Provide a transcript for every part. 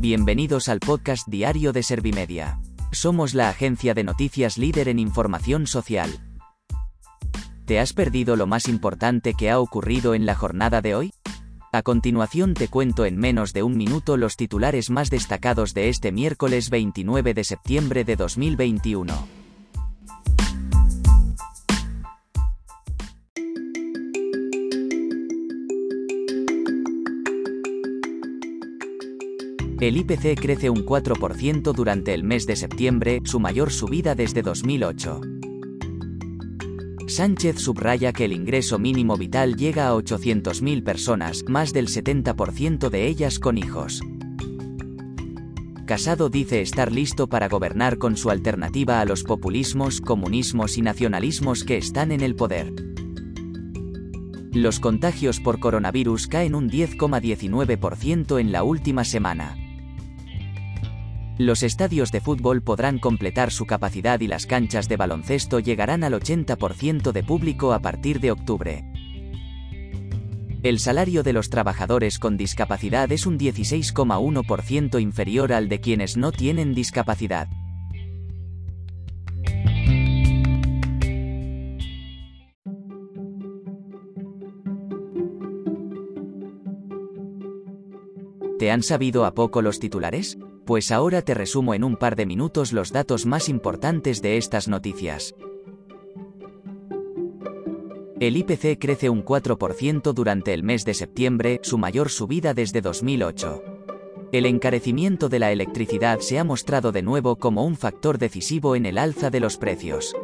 Bienvenidos al podcast diario de Servimedia. Somos la agencia de noticias líder en información social. ¿Te has perdido lo más importante que ha ocurrido en la jornada de hoy? A continuación te cuento en menos de un minuto los titulares más destacados de este miércoles 29 de septiembre de 2021. El IPC crece un 4% durante el mes de septiembre, su mayor subida desde 2008. Sánchez subraya que el ingreso mínimo vital llega a 800.000 personas, más del 70% de ellas con hijos. Casado dice estar listo para gobernar con su alternativa a los populismos, comunismos y nacionalismos que están en el poder. Los contagios por coronavirus caen un 10,19% en la última semana. Los estadios de fútbol podrán completar su capacidad y las canchas de baloncesto llegarán al 80% de público a partir de octubre. El salario de los trabajadores con discapacidad es un 16,1% inferior al de quienes no tienen discapacidad. ¿Te han sabido a poco los titulares? Pues ahora te resumo en un par de minutos los datos más importantes de estas noticias. El IPC crece un 4% durante el mes de septiembre, su mayor subida desde 2008. El encarecimiento de la electricidad se ha mostrado de nuevo como un factor decisivo en el alza de los precios.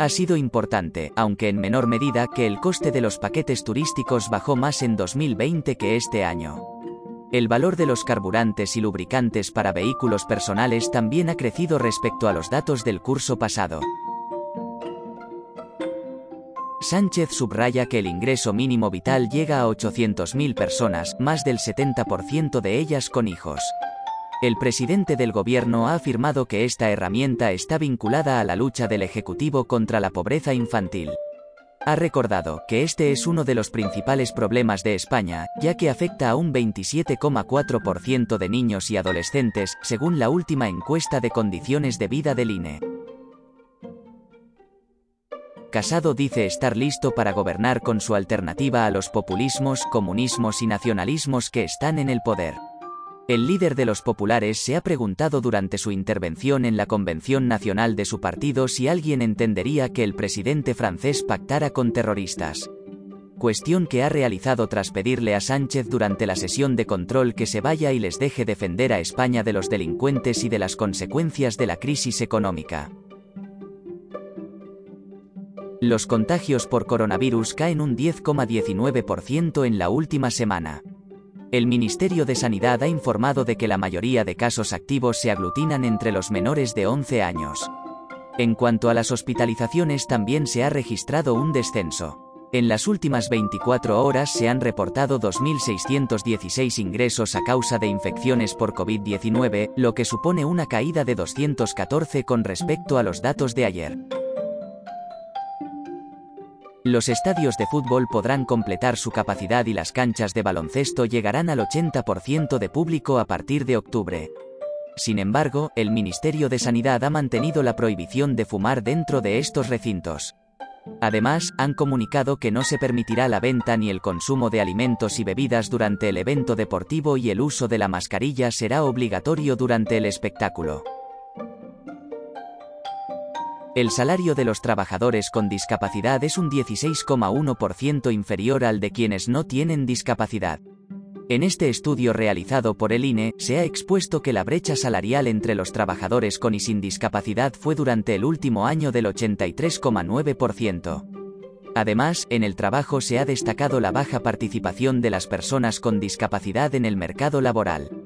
Ha sido importante, aunque en menor medida, que el coste de los paquetes turísticos bajó más en 2020 que este año. El valor de los carburantes y lubricantes para vehículos personales también ha crecido respecto a los datos del curso pasado. Sánchez subraya que el ingreso mínimo vital llega a 800.000 personas, más del 70% de ellas con hijos. El presidente del gobierno ha afirmado que esta herramienta está vinculada a la lucha del Ejecutivo contra la pobreza infantil. Ha recordado que este es uno de los principales problemas de España, ya que afecta a un 27,4% de niños y adolescentes, según la última encuesta de condiciones de vida del INE. Casado dice estar listo para gobernar con su alternativa a los populismos, comunismos y nacionalismos que están en el poder. El líder de los populares se ha preguntado durante su intervención en la Convención Nacional de su partido si alguien entendería que el presidente francés pactara con terroristas. Cuestión que ha realizado tras pedirle a Sánchez durante la sesión de control que se vaya y les deje defender a España de los delincuentes y de las consecuencias de la crisis económica. Los contagios por coronavirus caen un 10,19% en la última semana. El Ministerio de Sanidad ha informado de que la mayoría de casos activos se aglutinan entre los menores de 11 años. En cuanto a las hospitalizaciones también se ha registrado un descenso. En las últimas 24 horas se han reportado 2.616 ingresos a causa de infecciones por COVID-19, lo que supone una caída de 214 con respecto a los datos de ayer. Los estadios de fútbol podrán completar su capacidad y las canchas de baloncesto llegarán al 80% de público a partir de octubre. Sin embargo, el Ministerio de Sanidad ha mantenido la prohibición de fumar dentro de estos recintos. Además, han comunicado que no se permitirá la venta ni el consumo de alimentos y bebidas durante el evento deportivo y el uso de la mascarilla será obligatorio durante el espectáculo. El salario de los trabajadores con discapacidad es un 16,1% inferior al de quienes no tienen discapacidad. En este estudio realizado por el INE, se ha expuesto que la brecha salarial entre los trabajadores con y sin discapacidad fue durante el último año del 83,9%. Además, en el trabajo se ha destacado la baja participación de las personas con discapacidad en el mercado laboral.